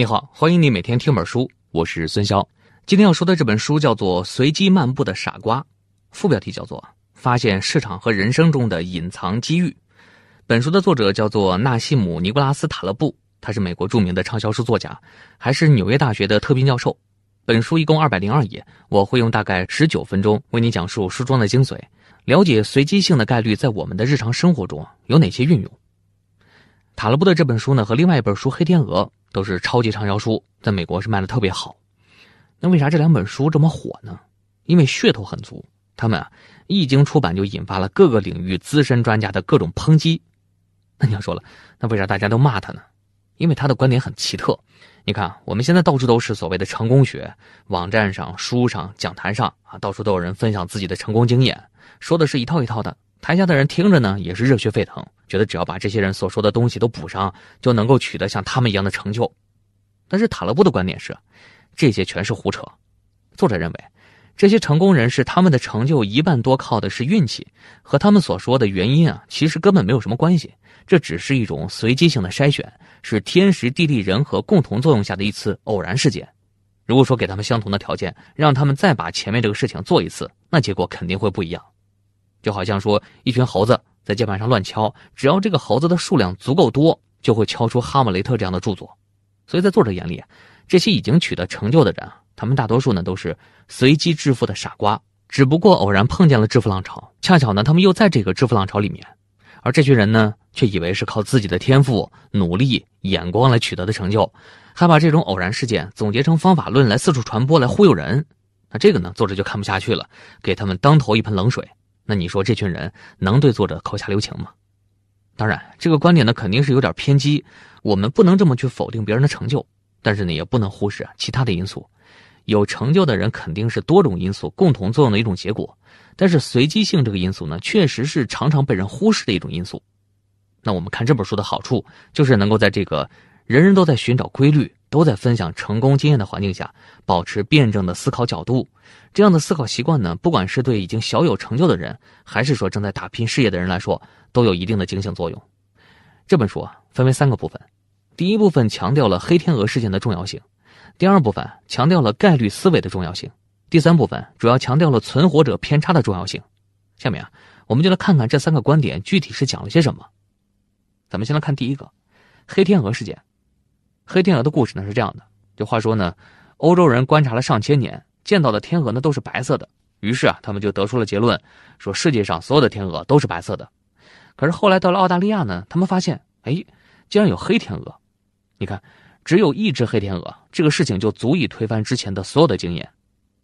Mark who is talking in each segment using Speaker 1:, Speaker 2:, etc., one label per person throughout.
Speaker 1: 你好，欢迎你每天听本书，我是孙潇。今天要说的这本书叫做《随机漫步的傻瓜》，副标题叫做《发现市场和人生中的隐藏机遇》。本书的作者叫做纳西姆·尼古拉斯·塔勒布，他是美国著名的畅销书作家，还是纽约大学的特聘教授。本书一共二百零二页，我会用大概十九分钟为你讲述书中的精髓，了解随机性的概率在我们的日常生活中有哪些运用。塔勒布的这本书呢，和另外一本书《黑天鹅》。都是超级畅销书，在美国是卖的特别好。那为啥这两本书这么火呢？因为噱头很足，他们啊一经出版就引发了各个领域资深专家的各种抨击。那你要说了，那为啥大家都骂他呢？因为他的观点很奇特。你看，我们现在到处都是所谓的成功学，网站上、书上、讲坛上啊，到处都有人分享自己的成功经验，说的是一套一套的。台下的人听着呢，也是热血沸腾，觉得只要把这些人所说的东西都补上，就能够取得像他们一样的成就。但是塔勒布的观点是，这些全是胡扯。作者认为，这些成功人士他们的成就一半多靠的是运气，和他们所说的原因啊，其实根本没有什么关系。这只是一种随机性的筛选，是天时地利人和共同作用下的一次偶然事件。如果说给他们相同的条件，让他们再把前面这个事情做一次，那结果肯定会不一样。就好像说，一群猴子在键盘上乱敲，只要这个猴子的数量足够多，就会敲出《哈姆雷特》这样的著作。所以在作者眼里，这些已经取得成就的人，他们大多数呢都是随机致富的傻瓜，只不过偶然碰见了致富浪潮，恰巧呢他们又在这个致富浪潮里面，而这群人呢却以为是靠自己的天赋、努力、眼光来取得的成就，还把这种偶然事件总结成方法论来四处传播，来忽悠人。那这个呢，作者就看不下去了，给他们当头一盆冷水。那你说这群人能对作者口下留情吗？当然，这个观点呢肯定是有点偏激。我们不能这么去否定别人的成就，但是呢也不能忽视其他的因素。有成就的人肯定是多种因素共同作用的一种结果，但是随机性这个因素呢，确实是常常被人忽视的一种因素。那我们看这本书的好处，就是能够在这个人人都在寻找规律。都在分享成功经验的环境下，保持辩证的思考角度。这样的思考习惯呢，不管是对已经小有成就的人，还是说正在打拼事业的人来说，都有一定的警醒作用。这本书啊，分为三个部分。第一部分强调了黑天鹅事件的重要性，第二部分强调了概率思维的重要性，第三部分主要强调了存活者偏差的重要性。下面啊，我们就来看看这三个观点具体是讲了些什么。咱们先来看第一个，黑天鹅事件。黑天鹅的故事呢是这样的，就话说呢，欧洲人观察了上千年，见到的天鹅呢都是白色的，于是啊，他们就得出了结论，说世界上所有的天鹅都是白色的。可是后来到了澳大利亚呢，他们发现，哎，竟然有黑天鹅。你看，只有一只黑天鹅，这个事情就足以推翻之前的所有的经验。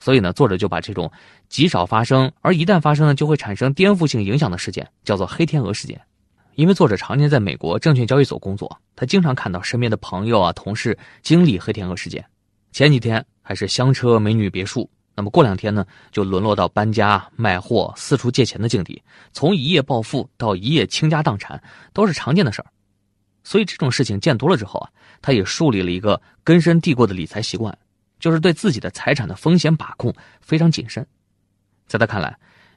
Speaker 1: 所以呢，作者就把这种极少发生，而一旦发生呢，就会产生颠覆性影响的事件，叫做黑天鹅事件。因为作者常年在美国证券交易所工作，他经常看到身边的朋友啊、同事经历黑天鹅事件。前几天还是香车美女别墅，那么过两天呢，就沦落到搬家、卖货、四处借钱的境地。从一夜暴富到一夜倾家荡产，都是常见的事儿。所以这种事情见多了之后啊，他也树立了一个根深蒂固的理财习惯，就是对自己的财产的风险把控非常谨慎。在他看来，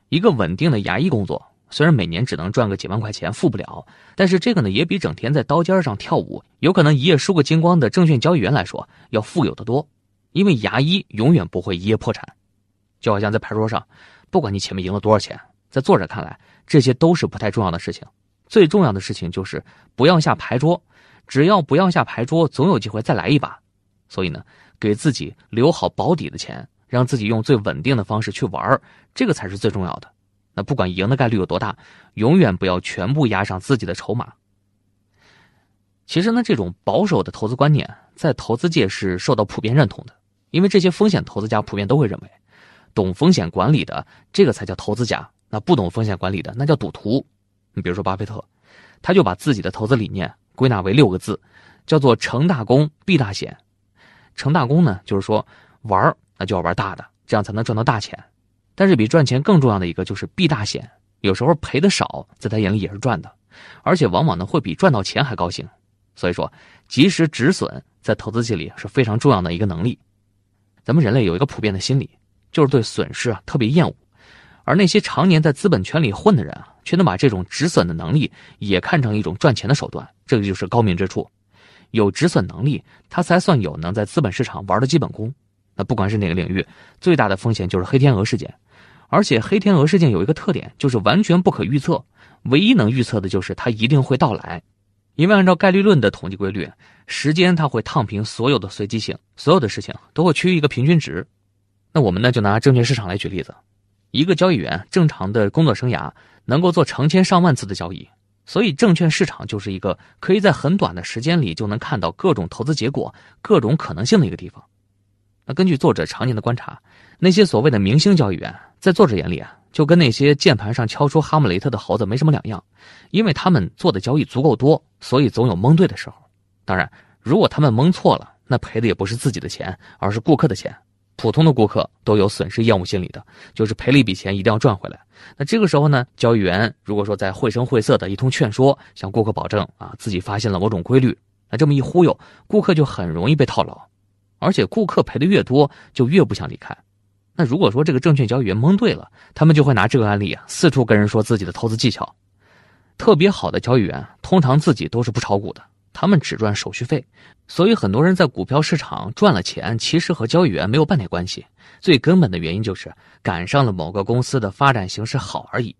Speaker 1: 一个稳定的牙医工作。虽然每年只能赚个几万块钱，富不了，但是这个呢，也比整天在刀尖上跳舞，有可能一夜输个精光的证券交易员来说要富有的多。因为牙医永远不会一夜破产，就好像在牌桌上，不管你前面赢了多少钱，在作者看来，这些都是不太重要的事情。最重要的事情就是不要下牌桌，只要不要下牌桌，总有机会再来一把。所以呢，给自己留好保底的钱，让自己用最稳定的方式去玩，这个才是最重要的。那不管赢的概率有多大，永远不要全部压上自己的筹码。其实呢，这种保守的投资观念在投资界是受到普遍认同的，因为这些风险投资家普遍都会认为，懂风险管理的这个才叫投资家，那不懂风险管理的那叫赌徒。你比如说巴菲特，他就把自己的投资理念归纳为六个字，叫做成大功必大险。成大功呢，就是说玩那就要玩大的，这样才能赚到大钱。但是比赚钱更重要的一个就是避大险，有时候赔的少，在他眼里也是赚的，而且往往呢会比赚到钱还高兴。所以说，及时止损在投资界里是非常重要的一个能力。咱们人类有一个普遍的心理，就是对损失啊特别厌恶，而那些常年在资本圈里混的人啊，却能把这种止损的能力也看成一种赚钱的手段，这个就是高明之处。有止损能力，他才算有能在资本市场玩的基本功。那不管是哪个领域，最大的风险就是黑天鹅事件。而且黑天鹅事件有一个特点，就是完全不可预测。唯一能预测的就是它一定会到来，因为按照概率论的统计规律，时间它会烫平所有的随机性，所有的事情都会趋于一个平均值。那我们呢，就拿证券市场来举例子，一个交易员正常的工作生涯能够做成千上万次的交易，所以证券市场就是一个可以在很短的时间里就能看到各种投资结果、各种可能性的一个地方。那根据作者常年的观察，那些所谓的明星交易员，在作者眼里啊，就跟那些键盘上敲出哈姆雷特的猴子没什么两样，因为他们做的交易足够多，所以总有蒙对的时候。当然，如果他们蒙错了，那赔的也不是自己的钱，而是顾客的钱。普通的顾客都有损失厌恶心理的，就是赔了一笔钱一定要赚回来。那这个时候呢，交易员如果说在绘声绘色的一通劝说，向顾客保证啊自己发现了某种规律，那这么一忽悠，顾客就很容易被套牢。而且顾客赔的越多，就越不想离开。那如果说这个证券交易员蒙对了，他们就会拿这个案例啊，四处跟人说自己的投资技巧。特别好的交易员通常自己都是不炒股的，他们只赚手续费。所以很多人在股票市场赚了钱，其实和交易员没有半点关系。最根本的原因就是赶上了某个公司的发展形势好而已。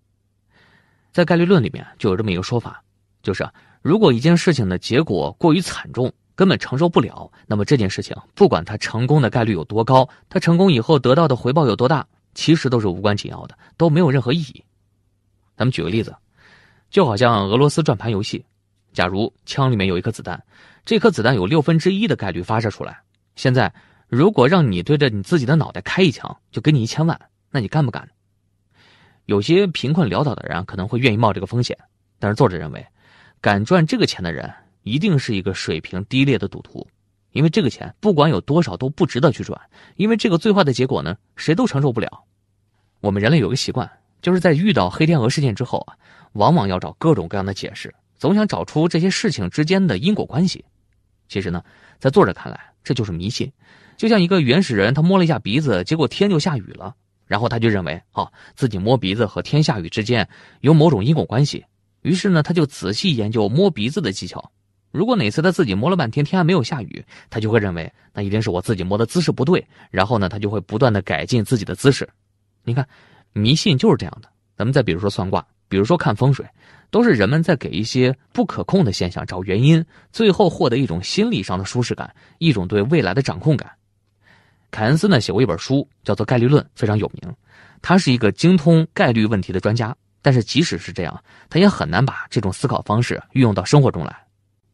Speaker 1: 在概率论里面就有这么一个说法，就是如果一件事情的结果过于惨重。根本承受不了，那么这件事情不管它成功的概率有多高，它成功以后得到的回报有多大，其实都是无关紧要的，都没有任何意义。咱们举个例子，就好像俄罗斯转盘游戏，假如枪里面有一颗子弹，这颗子弹有六分之一的概率发射出来。现在如果让你对着你自己的脑袋开一枪，就给你一千万，那你干不干？有些贫困潦倒的人可能会愿意冒这个风险，但是作者认为，敢赚这个钱的人。一定是一个水平低劣的赌徒，因为这个钱不管有多少都不值得去赚，因为这个最坏的结果呢，谁都承受不了。我们人类有个习惯，就是在遇到黑天鹅事件之后啊，往往要找各种各样的解释，总想找出这些事情之间的因果关系。其实呢，在作者看来，这就是迷信。就像一个原始人，他摸了一下鼻子，结果天就下雨了，然后他就认为，哦，自己摸鼻子和天下雨之间有某种因果关系，于是呢，他就仔细研究摸鼻子的技巧。如果哪次他自己摸了半天，天还没有下雨，他就会认为那一定是我自己摸的姿势不对。然后呢，他就会不断的改进自己的姿势。你看，迷信就是这样的。咱们再比如说算卦，比如说看风水，都是人们在给一些不可控的现象找原因，最后获得一种心理上的舒适感，一种对未来的掌控感。凯恩斯呢写过一本书，叫做《概率论》，非常有名。他是一个精通概率问题的专家，但是即使是这样，他也很难把这种思考方式运用到生活中来。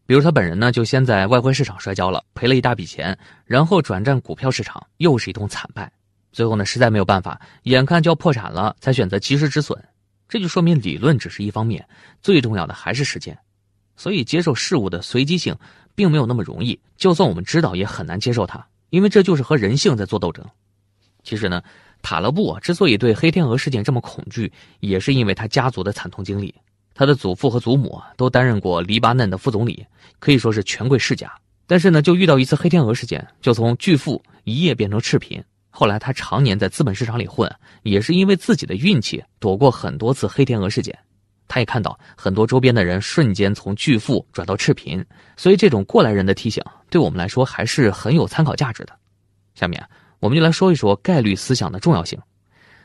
Speaker 1: 比如他本人呢，就先在外汇市场摔跤了，赔了一大笔钱，然后转战股票市场，又是一通惨败。最后呢，实在没有办法，眼看就要破产了，才选择及时止损。这就说明理论只是一方面，最重要的还是实践。所以接受事物的随机性，并没有那么容易。就算我们知道，也很难接受它，因为这就是和人性在做斗争。其实呢，塔勒布之所以对黑天鹅事件这么恐惧，也是因为他家族的惨痛经历。他的祖父和祖母都担任过黎巴嫩的副总理，可以说是权贵世家。但是呢，就遇到一次黑天鹅事件，就从巨富一夜变成赤贫。后来他常年在资本市场里混，也是因为自己的运气躲过很多次黑天鹅事件。他也看到很多周边的人瞬间从巨富转到赤贫，所以这种过来人的提醒对我们来说还是很有参考价值的。下面我们就来说一说概率思想的重要性。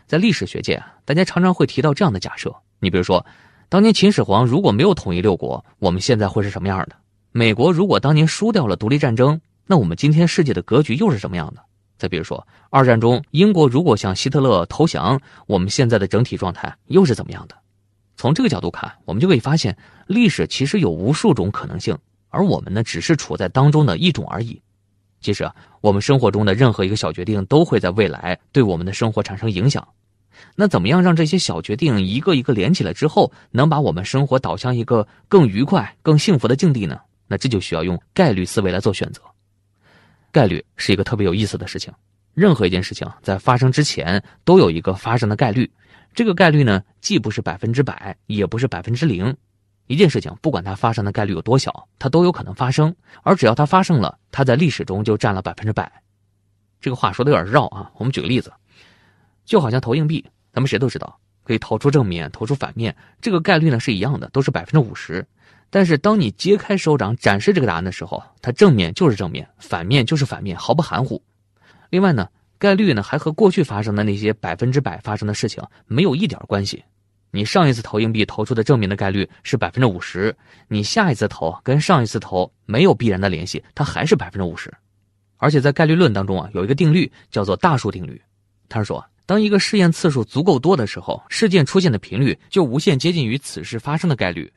Speaker 1: 在历史学界啊，大家常常会提到这样的假设，你比如说。当年秦始皇如果没有统一六国，我们现在会是什么样的？美国如果当年输掉了独立战争，那我们今天世界的格局又是什么样的？再比如说，二战中英国如果向希特勒投降，我们现在的整体状态又是怎么样的？从这个角度看，我们就可以发现，历史其实有无数种可能性，而我们呢，只是处在当中的一种而已。其实啊，我们生活中的任何一个小决定，都会在未来对我们的生活产生影响。那怎么样让这些小决定一个一个连起来之后，能把我们生活导向一个更愉快、更幸福的境地呢？那这就需要用概率思维来做选择。概率是一个特别有意思的事情，任何一件事情在发生之前都有一个发生的概率。这个概率呢，既不是百分之百，也不是百分之零。一件事情不管它发生的概率有多小，它都有可能发生。而只要它发生了，它在历史中就占了百分之百。这个话说的有点绕啊，我们举个例子。就好像投硬币，咱们谁都知道可以投出正面，投出反面，这个概率呢是一样的，都是百分之五十。但是当你揭开手掌展示这个答案的时候，它正面就是正面，反面就是反面，毫不含糊。另外呢，概率呢还和过去发生的那些百分之百发生的事情没有一点关系。你上一次投硬币投出的正面的概率是百分之五十，你下一次投跟上一次投没有必然的联系，它还是百分之五十。而且在概率论当中啊，有一个定律叫做大数定律，他说，当一个试验次数足够多的时候，事件出现的频率就无限接近于此事发生的概率。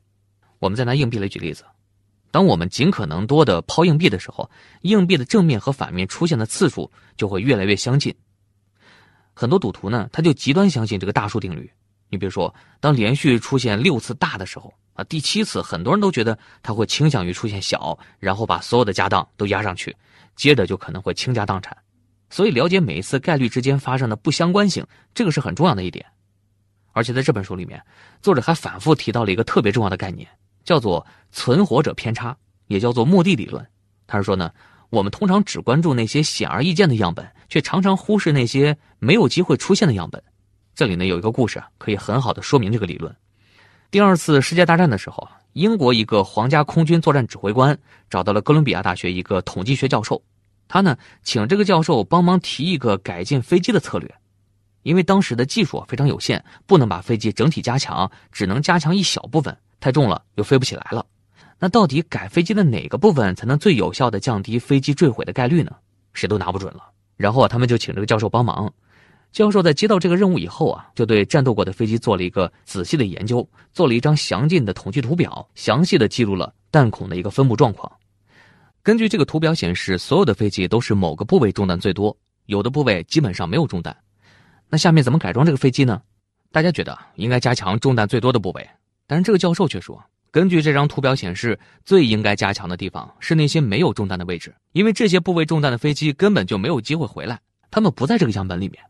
Speaker 1: 我们再拿硬币来举例子，当我们尽可能多的抛硬币的时候，硬币的正面和反面出现的次数就会越来越相近。很多赌徒呢，他就极端相信这个大数定律。你比如说，当连续出现六次大的时候啊，第七次很多人都觉得他会倾向于出现小，然后把所有的家当都压上去，接着就可能会倾家荡产。所以，了解每一次概率之间发生的不相关性，这个是很重要的一点。而且在这本书里面，作者还反复提到了一个特别重要的概念，叫做存活者偏差，也叫做目的理论。他是说呢，我们通常只关注那些显而易见的样本，却常常忽视那些没有机会出现的样本。这里呢有一个故事可以很好的说明这个理论。第二次世界大战的时候，英国一个皇家空军作战指挥官找到了哥伦比亚大学一个统计学教授，他呢请这个教授帮忙提一个改进飞机的策略，因为当时的技术非常有限，不能把飞机整体加强，只能加强一小部分，太重了又飞不起来了。那到底改飞机的哪个部分才能最有效的降低飞机坠毁的概率呢？谁都拿不准了。然后啊，他们就请这个教授帮忙。教授在接到这个任务以后啊，就对战斗过的飞机做了一个仔细的研究，做了一张详尽的统计图表，详细的记录了弹孔的一个分布状况。根据这个图表显示，所有的飞机都是某个部位中弹最多，有的部位基本上没有中弹。那下面怎么改装这个飞机呢？大家觉得应该加强中弹最多的部位，但是这个教授却说，根据这张图表显示，最应该加强的地方是那些没有中弹的位置，因为这些部位中弹的飞机根本就没有机会回来，他们不在这个样本里面。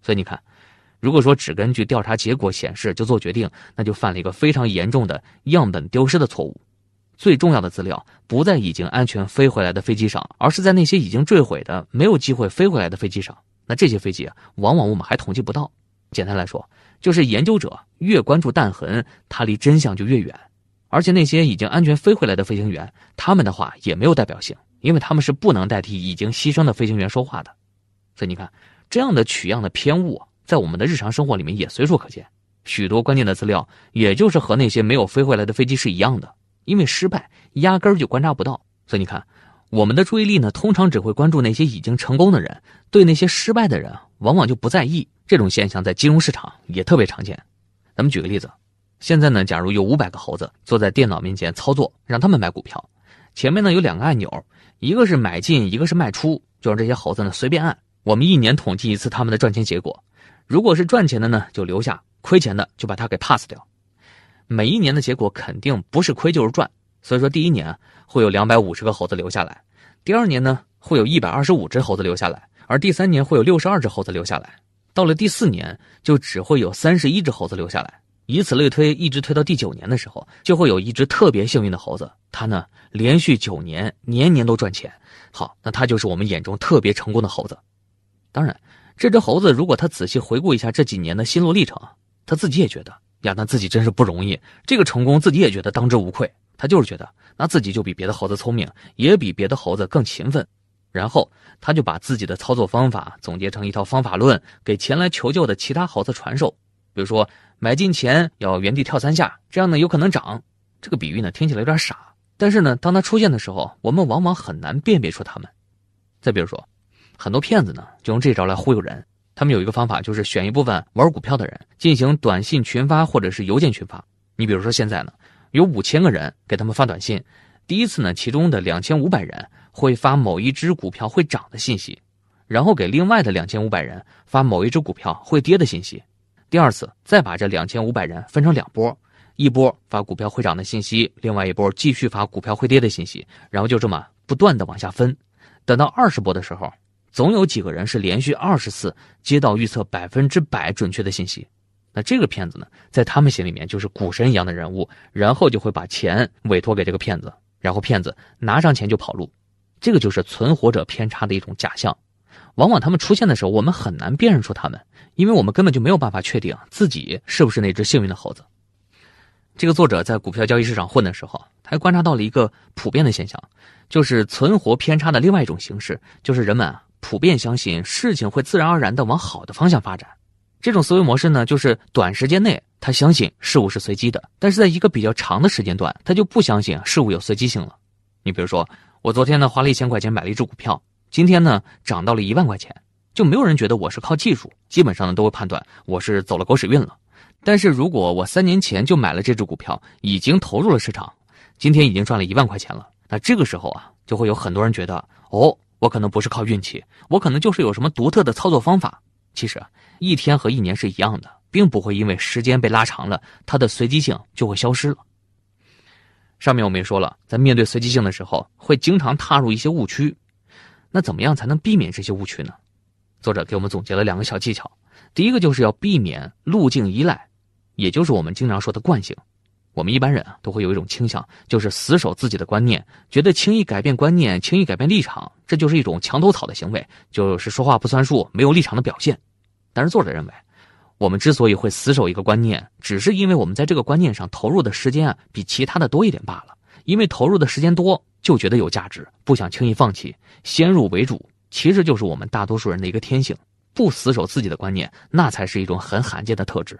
Speaker 1: 所以你看，如果说只根据调查结果显示就做决定，那就犯了一个非常严重的样本丢失的错误。最重要的资料不在已经安全飞回来的飞机上，而是在那些已经坠毁的、没有机会飞回来的飞机上。那这些飞机啊，往往我们还统计不到。简单来说，就是研究者越关注弹痕，他离真相就越远。而且那些已经安全飞回来的飞行员，他们的话也没有代表性，因为他们是不能代替已经牺牲的飞行员说话的。所以你看。这样的取样的偏误，在我们的日常生活里面也随处可见。许多关键的资料，也就是和那些没有飞回来的飞机是一样的，因为失败压根儿就观察不到。所以你看，我们的注意力呢，通常只会关注那些已经成功的人，对那些失败的人，往往就不在意。这种现象在金融市场也特别常见。咱们举个例子，现在呢，假如有五百个猴子坐在电脑面前操作，让他们买股票，前面呢有两个按钮，一个是买进，一个是卖出，就让这些猴子呢随便按。我们一年统计一次他们的赚钱结果，如果是赚钱的呢，就留下；亏钱的就把它给 pass 掉。每一年的结果肯定不是亏就是赚，所以说第一年会有两百五十个猴子留下来，第二年呢会有一百二十五只猴子留下来，而第三年会有六十二只猴子留下来，到了第四年就只会有三十一只猴子留下来，以此类推，一直推到第九年的时候，就会有一只特别幸运的猴子，它呢连续九年年年都赚钱。好，那它就是我们眼中特别成功的猴子。当然，这只猴子如果他仔细回顾一下这几年的心路历程，他自己也觉得呀，那自己真是不容易。这个成功自己也觉得当之无愧。他就是觉得那自己就比别的猴子聪明，也比别的猴子更勤奋。然后他就把自己的操作方法总结成一套方法论，给前来求救的其他猴子传授。比如说，买进前要原地跳三下，这样呢有可能涨。这个比喻呢听起来有点傻，但是呢，当他出现的时候，我们往往很难辨别出他们。再比如说。很多骗子呢，就用这招来忽悠人。他们有一个方法，就是选一部分玩股票的人进行短信群发或者是邮件群发。你比如说现在呢，有五千个人给他们发短信，第一次呢，其中的两千五百人会发某一只股票会涨的信息，然后给另外的两千五百人发某一只股票会跌的信息。第二次再把这两千五百人分成两波，一波发股票会涨的信息，另外一波继续发股票会跌的信息，然后就这么不断的往下分。等到二十波的时候。总有几个人是连续二十次接到预测百分之百准确的信息，那这个骗子呢，在他们心里面就是股神一样的人物，然后就会把钱委托给这个骗子，然后骗子拿上钱就跑路，这个就是存活者偏差的一种假象。往往他们出现的时候，我们很难辨认出他们，因为我们根本就没有办法确定自己是不是那只幸运的猴子。这个作者在股票交易市场混的时候，他还观察到了一个普遍的现象，就是存活偏差的另外一种形式，就是人们啊普遍相信事情会自然而然的往好的方向发展。这种思维模式呢，就是短时间内他相信事物是随机的，但是在一个比较长的时间段，他就不相信事物有随机性了。你比如说，我昨天呢花了一千块钱买了一只股票，今天呢涨到了一万块钱，就没有人觉得我是靠技术，基本上呢都会判断我是走了狗屎运了。但是如果我三年前就买了这只股票，已经投入了市场，今天已经赚了一万块钱了，那这个时候啊，就会有很多人觉得，哦，我可能不是靠运气，我可能就是有什么独特的操作方法。其实，一天和一年是一样的，并不会因为时间被拉长了，它的随机性就会消失了。上面我们也说了，在面对随机性的时候，会经常踏入一些误区。那怎么样才能避免这些误区呢？作者给我们总结了两个小技巧，第一个就是要避免路径依赖。也就是我们经常说的惯性，我们一般人都会有一种倾向，就是死守自己的观念，觉得轻易改变观念、轻易改变立场，这就是一种墙头草的行为，就是说话不算数、没有立场的表现。但是作者认为，我们之所以会死守一个观念，只是因为我们在这个观念上投入的时间啊比其他的多一点罢了。因为投入的时间多，就觉得有价值，不想轻易放弃，先入为主，其实就是我们大多数人的一个天性。不死守自己的观念，那才是一种很罕见的特质。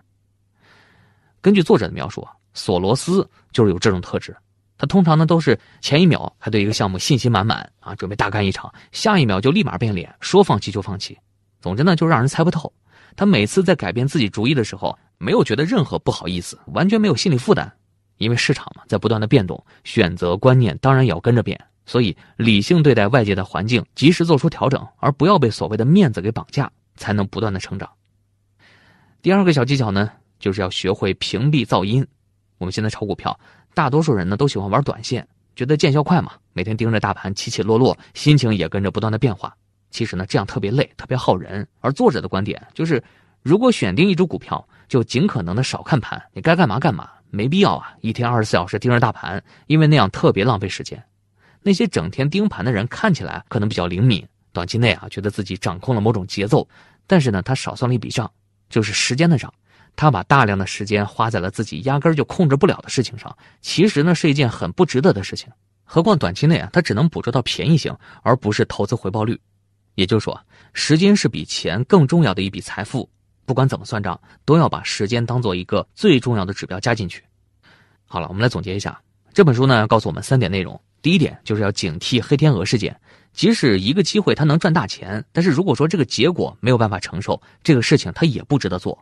Speaker 1: 根据作者的描述啊，索罗斯就是有这种特质。他通常呢都是前一秒还对一个项目信心满满啊，准备大干一场，下一秒就立马变脸，说放弃就放弃。总之呢，就让人猜不透。他每次在改变自己主意的时候，没有觉得任何不好意思，完全没有心理负担。因为市场嘛，在不断的变动，选择观念当然也要跟着变。所以理性对待外界的环境，及时做出调整，而不要被所谓的面子给绑架，才能不断的成长。第二个小技巧呢？就是要学会屏蔽噪音。我们现在炒股票，大多数人呢都喜欢玩短线，觉得见效快嘛，每天盯着大盘起起落落，心情也跟着不断的变化。其实呢，这样特别累，特别耗人。而作者的观点就是，如果选定一只股票，就尽可能的少看盘，你该干嘛干嘛，没必要啊，一天二十四小时盯着大盘，因为那样特别浪费时间。那些整天盯盘的人看起来可能比较灵敏，短期内啊觉得自己掌控了某种节奏，但是呢，他少算了一笔账，就是时间的账。他把大量的时间花在了自己压根儿就控制不了的事情上，其实呢是一件很不值得的事情。何况短期内啊，他只能捕捉到便宜性，而不是投资回报率。也就是说，时间是比钱更重要的一笔财富。不管怎么算账，都要把时间当做一个最重要的指标加进去。好了，我们来总结一下这本书呢，告诉我们三点内容。第一点就是要警惕黑天鹅事件，即使一个机会它能赚大钱，但是如果说这个结果没有办法承受，这个事情它也不值得做。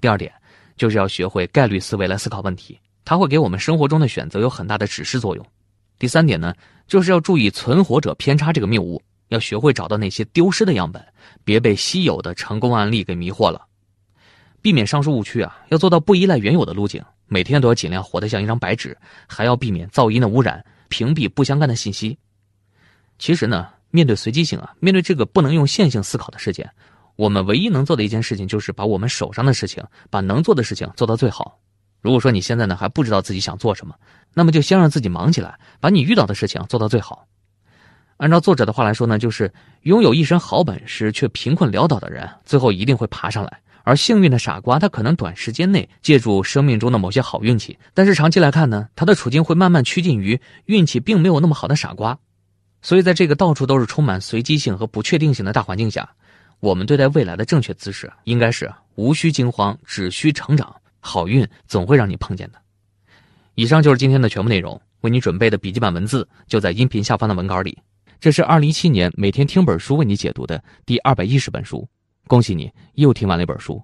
Speaker 1: 第二点，就是要学会概率思维来思考问题，它会给我们生活中的选择有很大的指示作用。第三点呢，就是要注意存活者偏差这个谬误，要学会找到那些丢失的样本，别被稀有的成功案例给迷惑了。避免上述误区啊，要做到不依赖原有的路径，每天都要尽量活得像一张白纸，还要避免噪音的污染，屏蔽不相干的信息。其实呢，面对随机性啊，面对这个不能用线性思考的事件。我们唯一能做的一件事情，就是把我们手上的事情，把能做的事情做到最好。如果说你现在呢还不知道自己想做什么，那么就先让自己忙起来，把你遇到的事情做到最好。按照作者的话来说呢，就是拥有一身好本事却贫困潦倒的人，最后一定会爬上来；而幸运的傻瓜，他可能短时间内借助生命中的某些好运气，但是长期来看呢，他的处境会慢慢趋近于运气并没有那么好的傻瓜。所以，在这个到处都是充满随机性和不确定性的大环境下。我们对待未来的正确姿势，应该是无需惊慌，只需成长。好运总会让你碰见的。以上就是今天的全部内容，为你准备的笔记本文字就在音频下方的文稿里。这是二零一七年每天听本书为你解读的第二百一十本书，恭喜你又听完了一本书。